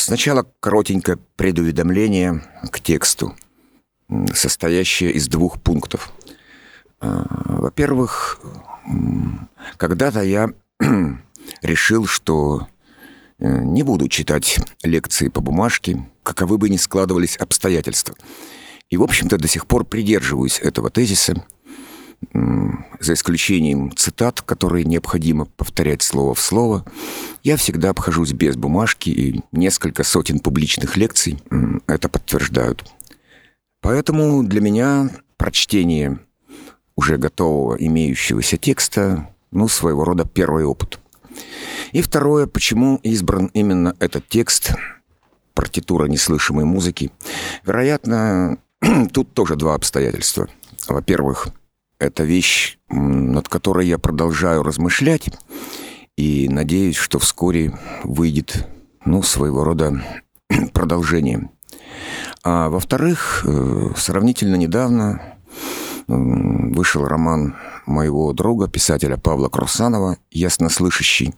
Сначала коротенькое предуведомление к тексту, состоящее из двух пунктов. А, во-первых, когда-то я решил, что э, не буду читать лекции по бумажке, каковы бы ни складывались обстоятельства. И, в общем-то, до сих пор придерживаюсь этого тезиса, за исключением цитат, которые необходимо повторять слово в слово. Я всегда обхожусь без бумажки, и несколько сотен публичных лекций это подтверждают. Поэтому для меня прочтение уже готового имеющегося текста, ну, своего рода первый опыт. И второе, почему избран именно этот текст, партитура неслышимой музыки. Вероятно, тут тоже два обстоятельства. Во-первых, это вещь, над которой я продолжаю размышлять, и надеюсь, что вскоре выйдет, ну, своего рода продолжение. А во-вторых, э, сравнительно недавно вышел роман моего друга, писателя Павла Крусанова «Яснослышащий»,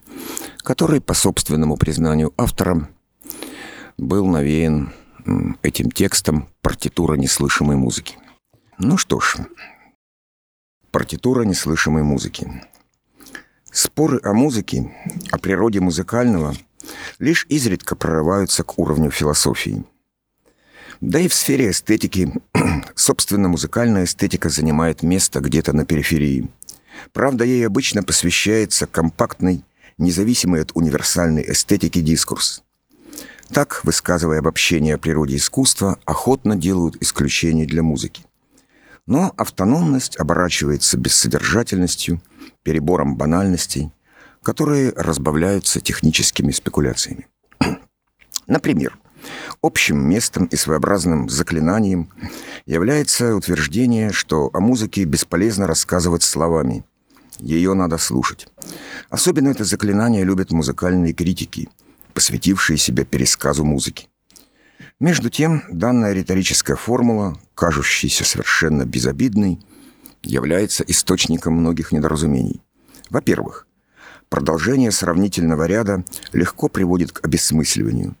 который, по собственному признанию автора, был навеян этим текстом партитура неслышимой музыки. Ну что ж, партитура неслышимой музыки. Споры о музыке, о природе музыкального лишь изредка прорываются к уровню философии. Да и в сфере эстетики, собственно, музыкальная эстетика занимает место где-то на периферии. Правда, ей обычно посвящается компактный, независимый от универсальной эстетики дискурс. Так, высказывая обобщение о природе искусства, охотно делают исключения для музыки. Но автономность оборачивается бессодержательностью, перебором банальностей, которые разбавляются техническими спекуляциями. Например, общим местом и своеобразным заклинанием является утверждение, что о музыке бесполезно рассказывать словами. Ее надо слушать. Особенно это заклинание любят музыкальные критики – посвятившие себя пересказу музыки. Между тем, данная риторическая формула, кажущаяся совершенно безобидной, является источником многих недоразумений. Во-первых, продолжение сравнительного ряда легко приводит к обесмысливанию.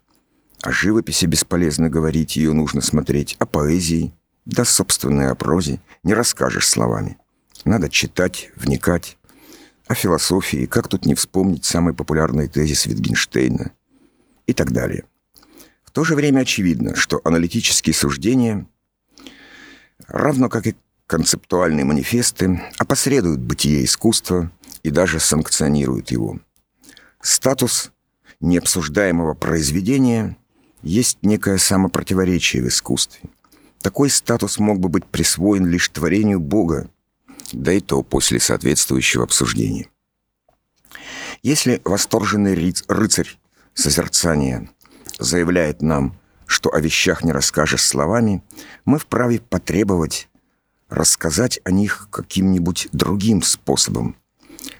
О живописи бесполезно говорить, ее нужно смотреть, о поэзии, да собственной о прозе не расскажешь словами. Надо читать, вникать. О философии, как тут не вспомнить самый популярный тезис Витгенштейна – и так далее. То же время очевидно, что аналитические суждения, равно как и концептуальные манифесты, опосредуют бытие искусства и даже санкционируют его. Статус необсуждаемого произведения есть некое самопротиворечие в искусстве. Такой статус мог бы быть присвоен лишь творению Бога, да и то после соответствующего обсуждения. Если восторженный рыцарь созерцания заявляет нам, что о вещах не расскажешь словами, мы вправе потребовать рассказать о них каким-нибудь другим способом.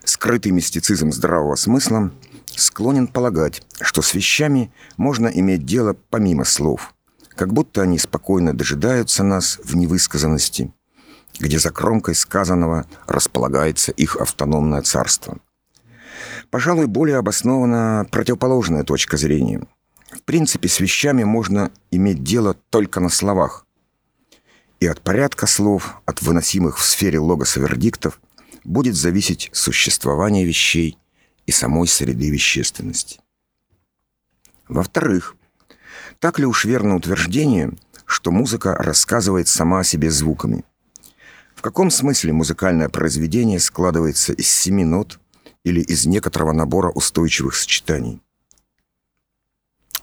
Скрытый мистицизм здравого смысла склонен полагать, что с вещами можно иметь дело помимо слов, как будто они спокойно дожидаются нас в невысказанности, где за кромкой сказанного располагается их автономное царство – Пожалуй, более обоснована противоположная точка зрения. В принципе, с вещами можно иметь дело только на словах. И от порядка слов, от выносимых в сфере логоса вердиктов, будет зависеть существование вещей и самой среды вещественности. Во-вторых, так ли уж верно утверждение, что музыка рассказывает сама о себе звуками? В каком смысле музыкальное произведение складывается из семи нот, или из некоторого набора устойчивых сочетаний.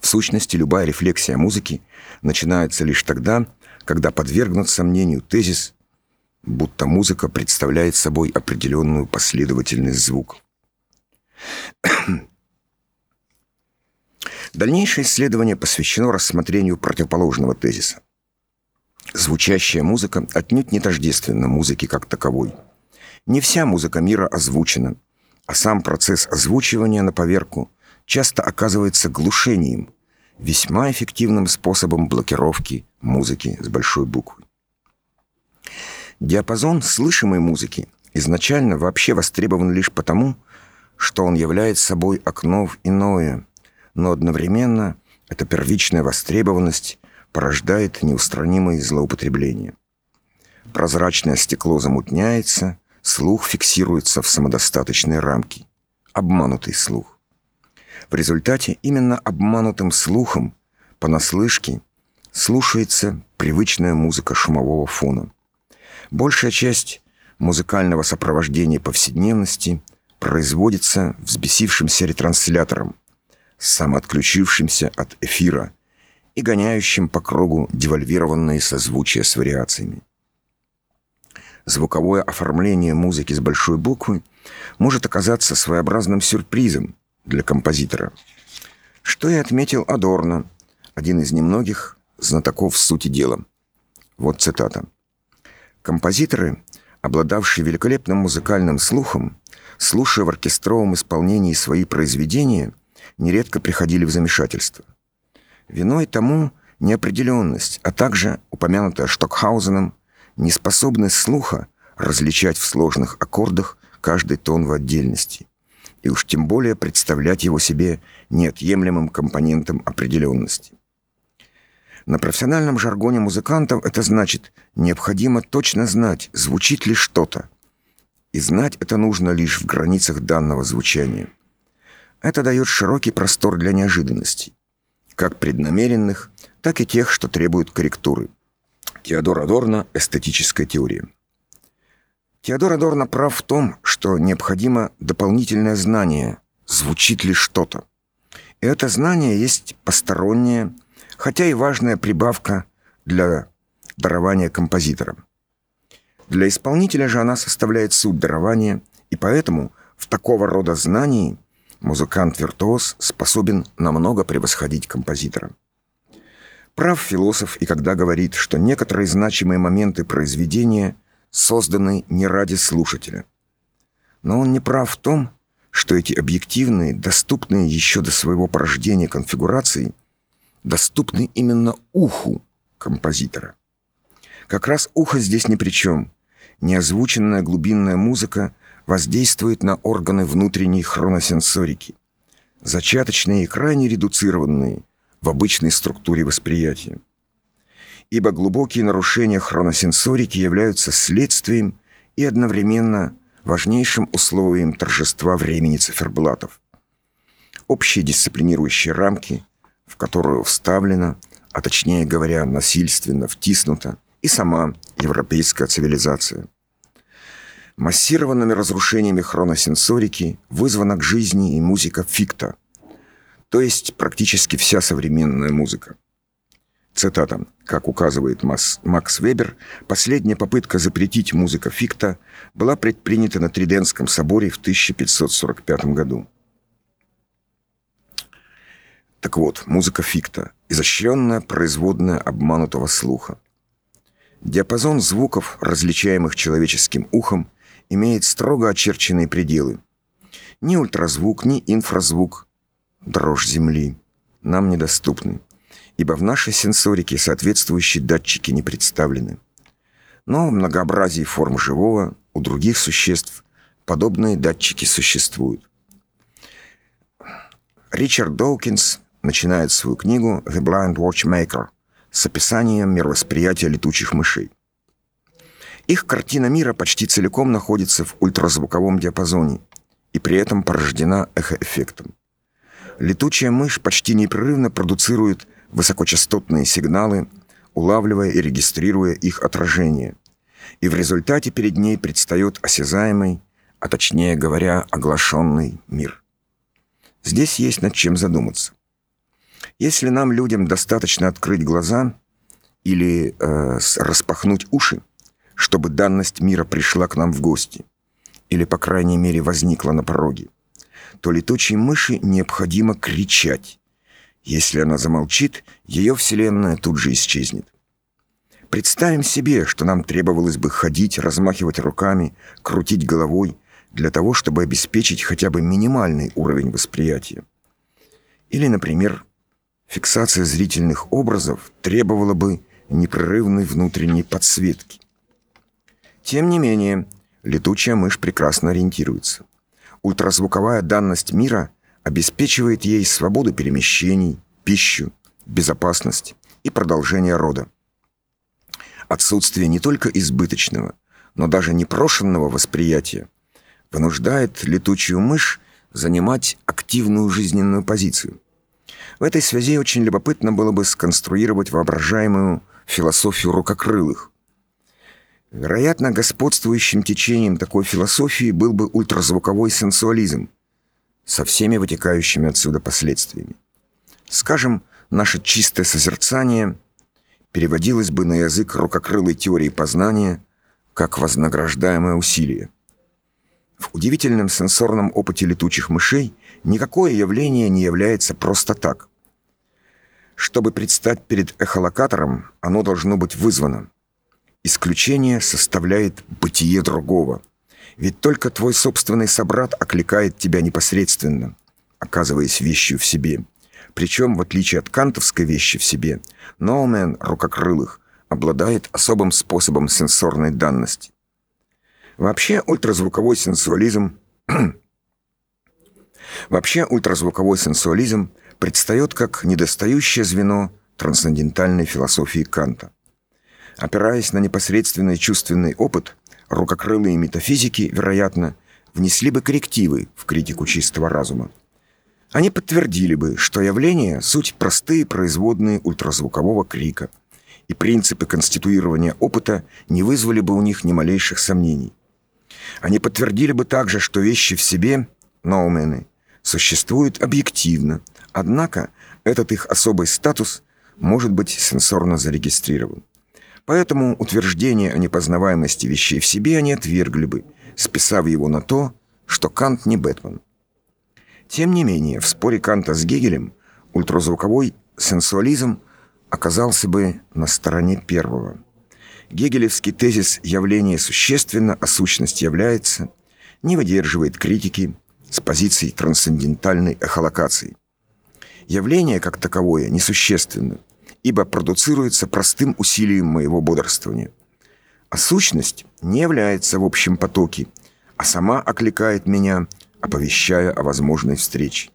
В сущности, любая рефлексия музыки начинается лишь тогда, когда подвергнут сомнению тезис, будто музыка представляет собой определенную последовательность звуков. Дальнейшее исследование посвящено рассмотрению противоположного тезиса. Звучащая музыка отнюдь не тождественна музыке как таковой. Не вся музыка мира озвучена – а сам процесс озвучивания на поверку часто оказывается глушением, весьма эффективным способом блокировки музыки с большой буквы. Диапазон слышимой музыки изначально вообще востребован лишь потому, что он является собой окно в иное, но одновременно Эта первичная востребованность порождает неустранимые злоупотребления. Прозрачное стекло замутняется, слух фиксируется в самодостаточные рамки. Обманутый слух. В результате именно обманутым слухом, понаслышке, слушается привычная музыка шумового фона. Большая часть музыкального сопровождения повседневности производится взбесившимся ретранслятором, самоотключившимся от эфира и гоняющим по кругу девальвированные созвучия с вариациями. Звуковое оформление музыки с большой буквы может оказаться своеобразным сюрпризом для композитора. Что и отметил Адорно, один из немногих знатоков сути дела. Вот цитата. «Композиторы, обладавшие великолепным музыкальным слухом, слушая в оркестровом исполнении свои произведения, нередко приходили в замешательство. Виной тому неопределенность, а также, упомянутая Штокхаузеном, неспособность слуха различать в сложных аккордах каждый тон в отдельности, и уж тем более представлять его себе неотъемлемым компонентом определенности. На профессиональном жаргоне музыкантов это значит, необходимо точно знать, звучит ли что-то. И знать это нужно лишь в границах данного звучания. Это дает широкий простор для неожиданностей, как преднамеренных, так и тех, что требуют корректуры. Теодор Адорно «Эстетическая теория». Теодор Адорно прав в том, что необходимо дополнительное знание, звучит ли что-то. И это знание есть постороннее, хотя и важная прибавка для дарования композитора. Для исполнителя же она составляет суть дарования, и поэтому в такого рода знании музыкант-виртуоз способен намного превосходить композитора. Прав философ и когда говорит, что некоторые значимые моменты произведения созданы не ради слушателя. Но он не прав в том, что эти объективные, доступные еще до своего порождения конфигурации доступны именно уху композитора. Как раз ухо здесь ни при чем. Неозвученная глубинная музыка воздействует на органы внутренней хроносенсорики, зачаточные и крайне редуцированные в обычной структуре восприятия. Ибо глубокие нарушения хроносенсорики являются следствием и одновременно важнейшим условием торжества времени циферблатов. Общие дисциплинирующие рамки – в которую вставлена, а точнее говоря, насильственно втиснута и сама европейская цивилизация. Массированными разрушениями хроносенсорики вызвана к жизни и музыка фикта, то есть практически вся современная музыка. Цитата. Как указывает Макс Вебер, последняя попытка запретить музыка фикта была предпринята на Триденском соборе в 1545 году. Так вот, музыка фикта – изощренная производная обманутого слуха. Диапазон звуков, различаемых человеческим ухом, имеет строго очерченные пределы. Ни ультразвук, ни инфразвук, дрожь Земли, нам недоступны, ибо в нашей сенсорике соответствующие датчики не представлены. Но в многообразии форм живого у других существ подобные датчики существуют. Ричард Доукинс начинает свою книгу «The Blind Watchmaker» с описанием мировосприятия летучих мышей. Их картина мира почти целиком находится в ультразвуковом диапазоне и при этом порождена эхоэффектом. Летучая мышь почти непрерывно продуцирует высокочастотные сигналы, улавливая и регистрируя их отражение. И в результате перед ней предстает осязаемый, а точнее говоря, оглашенный мир. Здесь есть над чем задуматься. Если нам, людям, достаточно открыть глаза или э, распахнуть уши, чтобы данность мира пришла к нам в гости, или, по крайней мере, возникла на пороге, то летучей мыши необходимо кричать. Если она замолчит, ее вселенная тут же исчезнет. Представим себе, что нам требовалось бы ходить, размахивать руками, крутить головой, для того, чтобы обеспечить хотя бы минимальный уровень восприятия. Или, например, фиксация зрительных образов требовала бы непрерывной внутренней подсветки. Тем не менее, летучая мышь прекрасно ориентируется. Ультразвуковая данность мира обеспечивает ей свободу перемещений, пищу, безопасность и продолжение рода. Отсутствие не только избыточного, но даже непрошенного восприятия вынуждает летучую мышь занимать активную жизненную позицию. В этой связи очень любопытно было бы сконструировать воображаемую философию рукокрылых. Вероятно, господствующим течением такой философии был бы ультразвуковой сенсуализм со всеми вытекающими отсюда последствиями. Скажем, наше чистое созерцание переводилось бы на язык рукокрылой теории познания как вознаграждаемое усилие. В удивительном сенсорном опыте летучих мышей никакое явление не является просто так. Чтобы предстать перед эхолокатором, оно должно быть вызвано. Исключение составляет бытие другого. Ведь только твой собственный собрат окликает тебя непосредственно, оказываясь вещью в себе. Причем, в отличие от кантовской вещи в себе, Ноумен рукокрылых обладает особым способом сенсорной данности. Вообще ультразвуковой сенсуализм Вообще ультразвуковой сенсуализм предстает как недостающее звено трансцендентальной философии Канта. Опираясь на непосредственный чувственный опыт, рукокрылые метафизики, вероятно, внесли бы коррективы в критику чистого разума. Они подтвердили бы, что явления — суть простые производные ультразвукового крика, и принципы конституирования опыта не вызвали бы у них ни малейших сомнений. Они подтвердили бы также, что вещи в себе, ноумены, существуют объективно, однако этот их особый статус может быть сенсорно зарегистрирован. Поэтому утверждение о непознаваемости вещей в себе они отвергли бы, списав его на то, что Кант не Бэтмен. Тем не менее, в споре Канта с Гегелем ультразвуковой сенсуализм оказался бы на стороне первого. Гегелевский тезис «явление существенно, а сущность является» не выдерживает критики с позиции трансцендентальной эхолокации. Явление, как таковое, несущественно, ибо продуцируется простым усилием моего бодрствования. А сущность не является в общем потоке, а сама окликает меня, оповещая о возможной встрече.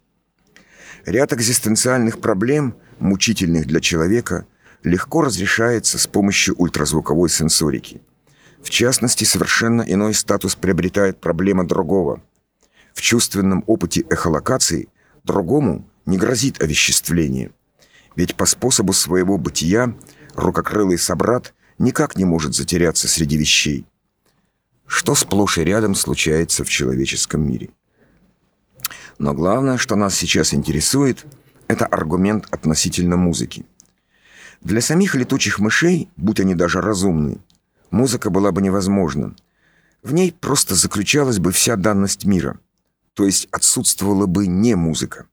Ряд экзистенциальных проблем, мучительных для человека, легко разрешается с помощью ультразвуковой сенсорики. В частности, совершенно иной статус приобретает проблема другого. В чувственном опыте эхолокации другому не грозит овеществление – ведь по способу своего бытия рукокрылый собрат никак не может затеряться среди вещей. Что сплошь и рядом случается в человеческом мире. Но главное, что нас сейчас интересует, это аргумент относительно музыки. Для самих летучих мышей, будь они даже разумны, музыка была бы невозможна. В ней просто заключалась бы вся данность мира, то есть отсутствовала бы не музыка.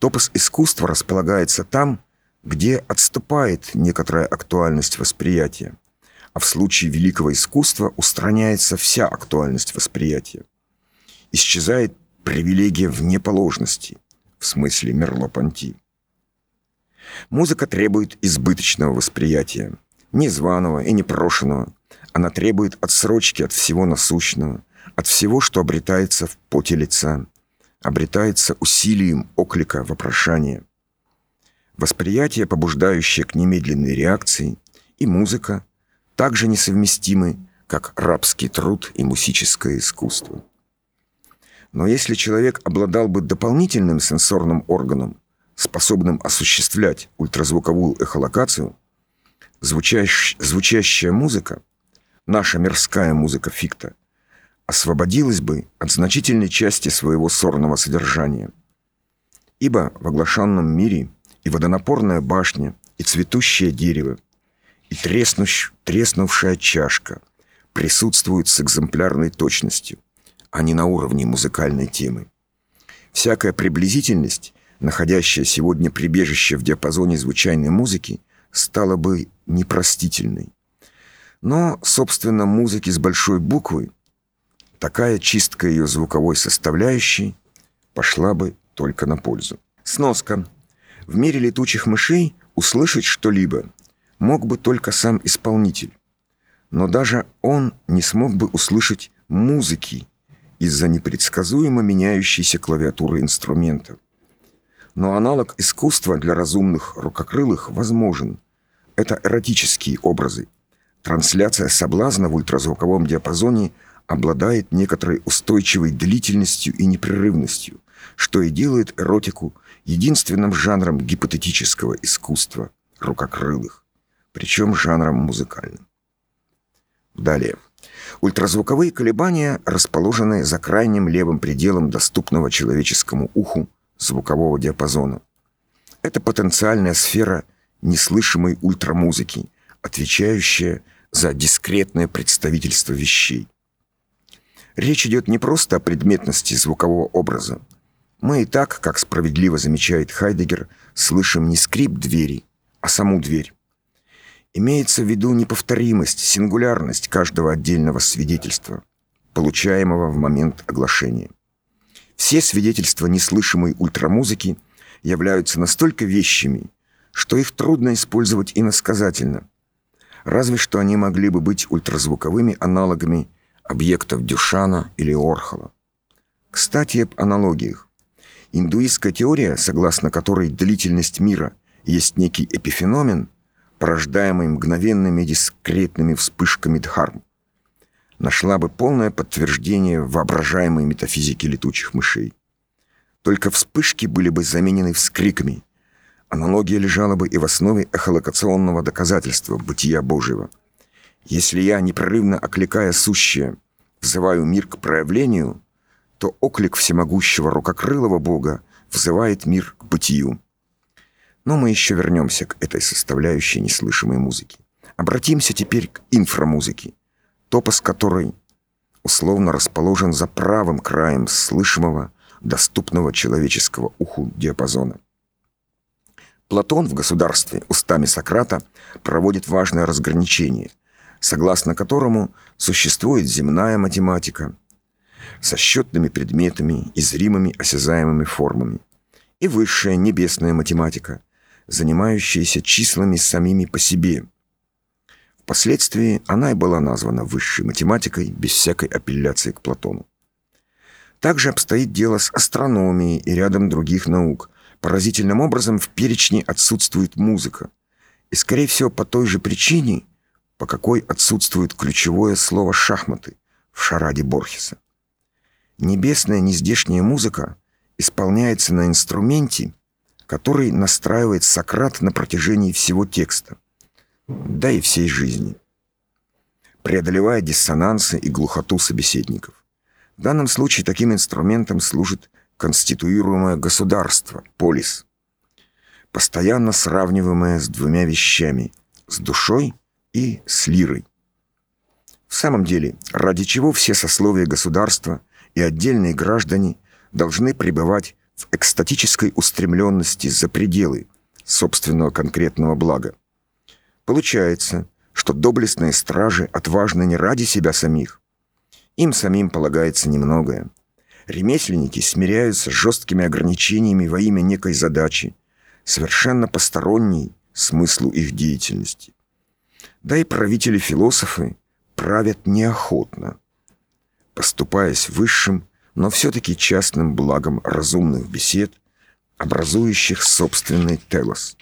Топос искусства располагается там, где отступает некоторая актуальность восприятия, а в случае великого искусства устраняется вся актуальность восприятия. Исчезает привилегия внеположности, в смысле Мерло-Понти. Музыка требует избыточного восприятия, незваного и непрошенного. Она требует отсрочки от всего насущного, от всего, что обретается в поте лица – обретается усилием оклика вопрошания. Восприятие, побуждающее к немедленной реакции, и музыка также несовместимы, как рабский труд и мусическое искусство. Но если человек обладал бы дополнительным сенсорным органом, способным осуществлять ультразвуковую эхолокацию, звучащ, звучащая музыка, наша мирская музыка фикта, освободилась бы от значительной части своего сорного содержания. Ибо в оглашенном мире и водонапорная башня, и цветущее дерево, и треснущ, треснувшая чашка присутствуют с экземплярной точностью, а не на уровне музыкальной темы. Всякая приблизительность, находящая сегодня прибежище в диапазоне звучайной музыки, стала бы непростительной. Но, собственно, музыки с большой буквы такая чистка ее звуковой составляющей пошла бы только на пользу. Сноска. В мире летучих мышей услышать что-либо мог бы только сам исполнитель. Но даже он не смог бы услышать музыки из-за непредсказуемо меняющейся клавиатуры инструмента. Но аналог искусства для разумных рукокрылых возможен. Это эротические образы. Трансляция соблазна в ультразвуковом диапазоне обладает некоторой устойчивой длительностью и непрерывностью, что и делает эротику единственным жанром гипотетического искусства рукокрылых, причем жанром музыкальным. Далее. Ультразвуковые колебания расположены за крайним левым пределом доступного человеческому уху звукового диапазона. Это потенциальная сфера неслышимой ультрамузыки, отвечающая за дискретное представительство вещей. Речь идет не просто о предметности звукового образа. Мы и так, как справедливо замечает Хайдегер, слышим не скрип двери, а саму дверь. Имеется в виду неповторимость, сингулярность каждого отдельного свидетельства, получаемого в момент оглашения. Все свидетельства неслышимой ультрамузыки являются настолько вещими, что их трудно использовать иносказательно. Разве что они могли бы быть ультразвуковыми аналогами объектов Дюшана или Орхола. Кстати, об аналогиях. Индуистская теория, согласно которой длительность мира есть некий эпифеномен – порождаемый мгновенными дискретными вспышками дхарм, нашла бы полное подтверждение воображаемой метафизики летучих мышей. Только вспышки были бы заменены вскриками. Аналогия лежала бы и в основе эхолокационного доказательства бытия Божьего. Если я, непрерывно окликая сущее, взываю мир к проявлению, то оклик всемогущего рукокрылого Бога взывает мир к бытию. Но мы еще вернемся к этой составляющей неслышимой музыки. Обратимся теперь к инфрамузыке, топос которой условно расположен за правым краем слышимого, доступного человеческого уху диапазона. Платон в «Государстве» устами Сократа проводит важное разграничение, согласно которому существует земная математика со счетными предметами и зримыми осязаемыми формами, и высшая небесная математика занимающаяся числами самими по себе. Впоследствии она и была названа высшей математикой без всякой апелляции к Платону. Также обстоит дело с астрономией и рядом других наук. Поразительным образом в перечне отсутствует музыка. И, скорее всего, по той же причине, по какой отсутствует ключевое слово «шахматы» в шараде Борхеса. Небесная нездешняя музыка исполняется на инструменте, который настраивает Сократ на протяжении всего текста, да и всей жизни, преодолевая диссонансы и глухоту собеседников. В данном случае таким инструментом служит конституируемое государство, полис, постоянно сравниваемое с двумя вещами – с душой и с лирой. В самом деле, ради чего все сословия государства и отдельные граждане должны пребывать в экстатической устремленности за пределы собственного конкретного блага. Получается, что доблестные стражи отважны не ради себя самих. Им самим полагается немногое. Ремесленники смиряются с жесткими ограничениями во имя некой задачи, совершенно посторонней смыслу их деятельности. Да и правители-философы правят неохотно, поступаясь высшим но все-таки частным благом разумных бесед, образующих собственный телос.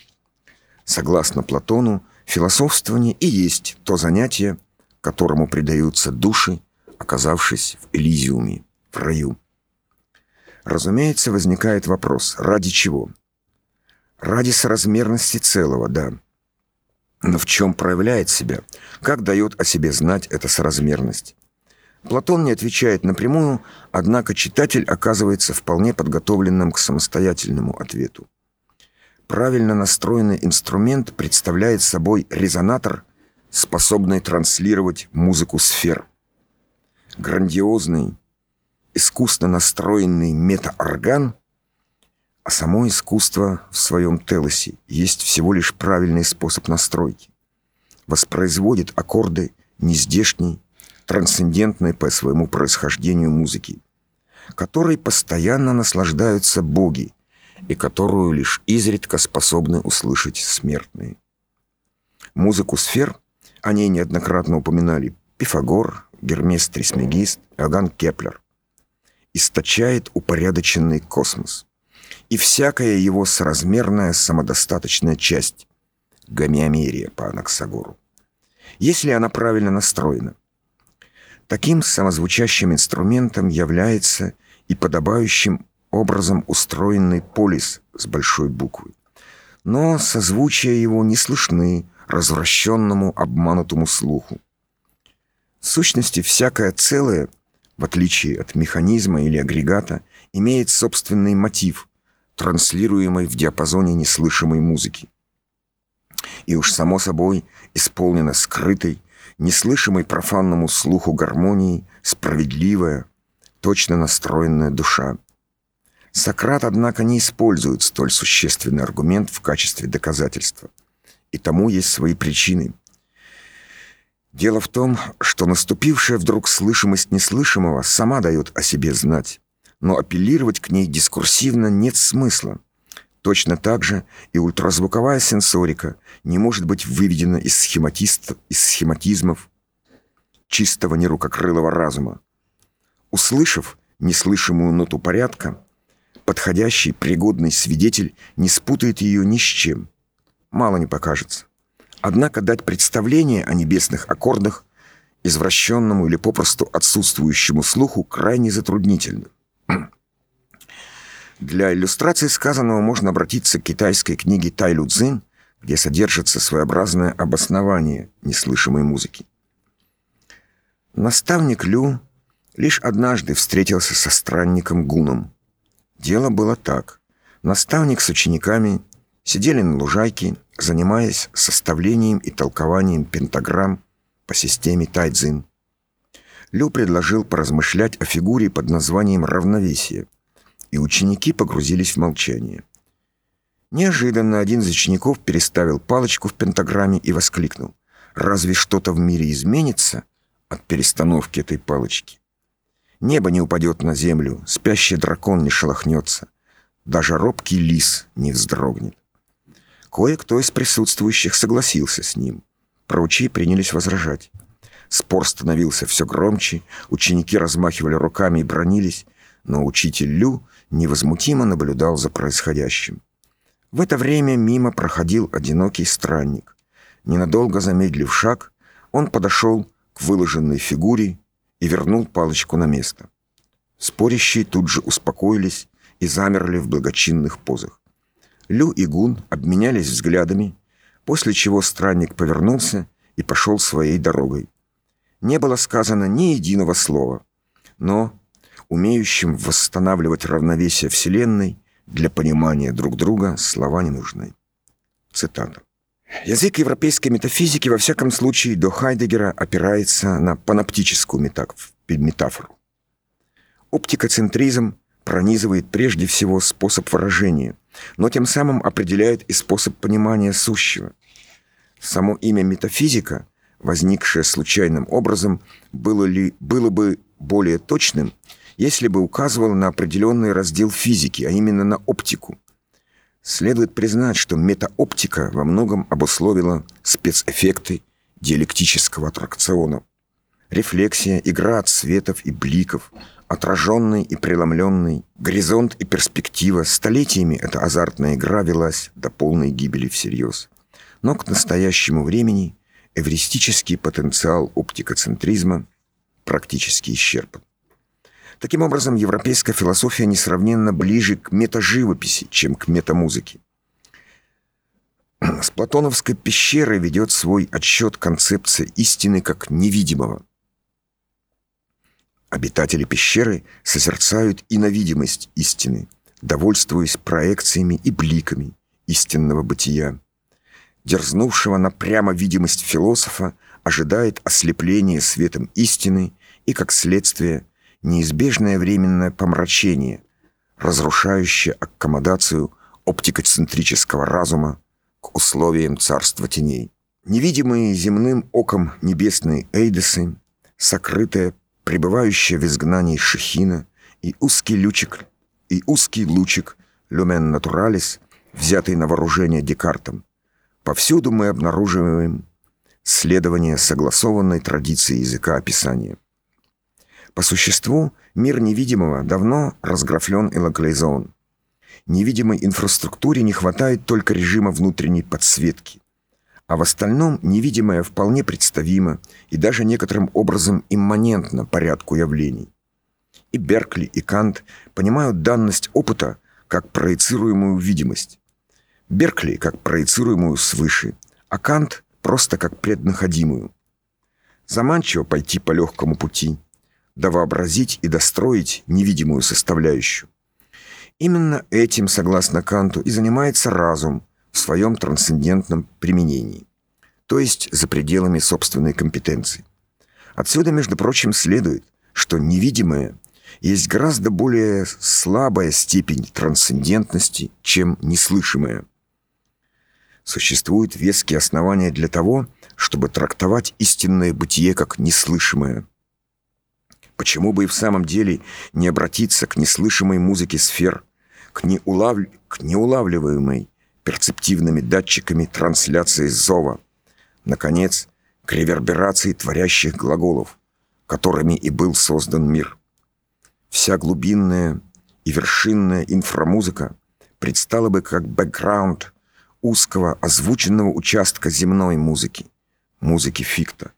Согласно Платону, философствование и есть то занятие, которому предаются души, оказавшись в Элизиуме, в раю. Разумеется, возникает вопрос, ради чего? Ради соразмерности целого, да. Но в чем проявляет себя? Как дает о себе знать эта соразмерность? Платон не отвечает напрямую, однако читатель оказывается вполне подготовленным к самостоятельному ответу. Правильно настроенный инструмент представляет собой резонатор, способный транслировать музыку сфер. Грандиозный, искусно настроенный метаорган, а само искусство в своем телосе есть всего лишь правильный способ настройки. Воспроизводит аккорды нездешней, трансцендентной по своему происхождению музыки, которой постоянно наслаждаются боги и которую лишь изредка способны услышать смертные. Музыку сфер о ней неоднократно упоминали Пифагор, Гермес Трисмегист, Иоганн Кеплер. Источает упорядоченный космос. И всякая его соразмерная самодостаточная часть — гомеомерия по Анаксагору. Если она правильно настроена. Таким самозвучащим инструментом является и подобающим образом устроенный полис с большой буквы. Но созвучия его не слышны развращенному, обманутому слуху. В сущности, всякое целое, в отличие от механизма или агрегата, имеет собственный мотив, транслируемый в диапазоне неслышимой музыки. И уж само собой исполнена скрытой, неслышимой профанному слуху гармонии, справедливая, точно настроенная душа. Сократ, однако, не использует столь существенный аргумент в качестве доказательства. И тому есть свои причины. Дело в том, что наступившая вдруг слышимость неслышимого сама дает о себе знать, но апеллировать к ней дискурсивно нет смысла. Точно так же и ультразвуковая сенсорика не может быть выведена из, схематист... из схематизмов чистого нерукокрылого разума. Услышав неслышимую ноту порядка, подходящий, пригодный свидетель не спутает ее ни с чем. Мало не покажется. Однако дать представление о небесных аккордах извращенному или попросту отсутствующему слуху крайне затруднительно. Для иллюстрации сказанного можно обратиться к китайской книге Тайлю Цзин, где содержится своеобразное обоснование неслышимой музыки. Наставник Лю лишь однажды встретился со странником Гуном. Дело было так. Наставник с учениками сидели на лужайке, занимаясь составлением и толкованием пентаграмм по системе Тайцзин. Лю предложил поразмышлять о фигуре под названием «равновесие», и ученики погрузились в молчание. Неожиданно один из учеников переставил палочку в пентаграмме и воскликнул. «Разве что-то в мире изменится от перестановки этой палочки?» Небо не упадет на землю, спящий дракон не шелохнется, даже робкий лис не вздрогнет. Кое-кто из присутствующих согласился с ним. Проучи принялись возражать. Спор становился все громче, ученики размахивали руками и бронились, но учитель Лю невозмутимо наблюдал за происходящим. В это время мимо проходил одинокий странник. Ненадолго замедлив шаг, он подошел к выложенной фигуре и вернул палочку на место. Спорящие тут же успокоились и замерли в благочинных позах. Лю и Гун обменялись взглядами, после чего странник повернулся и пошел своей дорогой. Не было сказано ни единого слова, но умеющим восстанавливать равновесие Вселенной, для понимания друг друга слова не нужны. Цитата. Язык европейской метафизики, во всяком случае, до Хайдегера опирается на паноптическую метафору. Оптикоцентризм пронизывает прежде всего способ выражения, но тем самым определяет и способ понимания сущего. Само имя метафизика, возникшее случайным образом, было, ли, было бы более точным, если бы указывало на определенный раздел физики, а именно на оптику. Следует признать, что метаоптика во многом обусловила спецэффекты диалектического аттракциона. Рефлексия, игра от светов и бликов, отраженный и преломленный, горизонт и перспектива. Столетиями эта азартная игра велась до полной гибели всерьез. Но к настоящему времени эвристический потенциал оптикоцентризма практически исчерпан. Таким образом, европейская философия несравненно ближе к метаживописи, чем к метамузыке. С платоновской пещеры ведет свой отсчет концепция истины как невидимого. Обитатели пещеры созерцают и на видимость истины, довольствуясь проекциями и бликами истинного бытия. Дерзнувшего на прямо видимость философа ожидает ослепление светом истины и, как следствие, неизбежное временное помрачение, разрушающее аккомодацию оптикоцентрического разума к условиям царства теней. Невидимые земным оком небесные эйдесы, сокрытая, пребывающая в изгнании шехина и узкий лючик, и узкий лучик люмен натуралис, взятый на вооружение Декартом, повсюду мы обнаруживаем следование согласованной традиции языка описания. По существу, мир невидимого давно разграфлен и локализован. невидимой инфраструктуре не хватает только режима внутренней подсветки. А в остальном невидимое вполне представимо и даже некоторым образом имманентно порядку явлений. И Беркли, и Кант понимают данность опыта как проецируемую видимость. Беркли как проецируемую свыше, а Кант просто как преднаходимую. Заманчиво пойти по легкому пути, да вообразить и достроить невидимую составляющую. Именно этим, согласно Канту, и занимается разум в своем трансцендентном применении, то есть за пределами собственной компетенции. Отсюда, между прочим, следует, что невидимое есть гораздо более слабая степень трансцендентности, чем неслышимое. Существуют веские основания для того, чтобы трактовать истинное бытие как неслышимое. Почему бы и в самом деле не обратиться к неслышимой музыке сфер, к, неулав... к неулавливаемой перцептивными датчиками трансляции зова, наконец, к реверберации творящих глаголов, которыми и был создан мир. Вся глубинная и вершинная инфрамузыка предстала бы как бэкграунд узкого озвученного участка земной музыки, музыки фикта.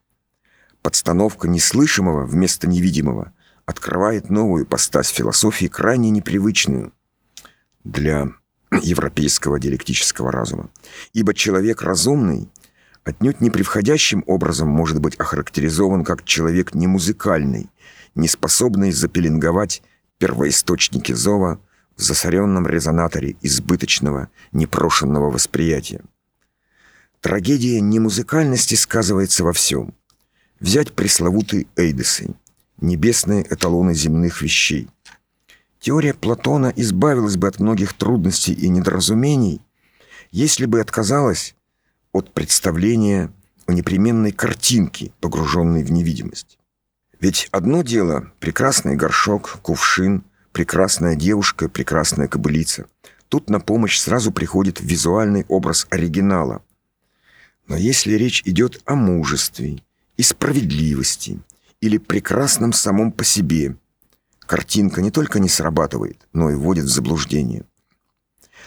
Подстановка неслышимого вместо невидимого открывает новую постась философии, крайне непривычную для европейского диалектического разума. Ибо человек разумный отнюдь не превходящим образом может быть охарактеризован как человек не музыкальный, не способный запеленговать первоисточники зова засоренном резонаторе избыточного, непрошенного восприятия. Трагедия немузыкальности сказывается во всем. Взять пресловутые эйдесы, небесные эталоны земных вещей. Теория Платона избавилась бы от многих трудностей и недоразумений, если бы отказалась от представления о непременной картинке, погруженной в невидимость. Ведь одно дело — прекрасный горшок, кувшин, прекрасная девушка, прекрасная кобылица. Тут на помощь сразу приходит визуальный образ оригинала. Но если речь идет о мужестве и справедливости или прекрасном самом по себе, картинка не только не срабатывает, но и вводит в заблуждение.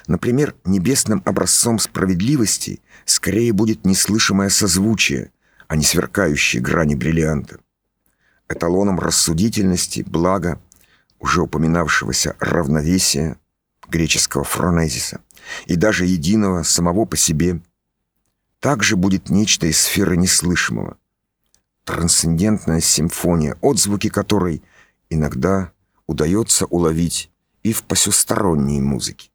Например, небесным образцом справедливости скорее будет неслышимое созвучие, а не сверкающие грани бриллианта. Эталоном рассудительности, блага, уже упоминавшегося равновесия греческого фронезиса и даже единого самого по себе, также будет нечто из сферы неслышимого. Трансцендентная симфония, отзвуки которой иногда удается уловить и в посюсторонней музыке.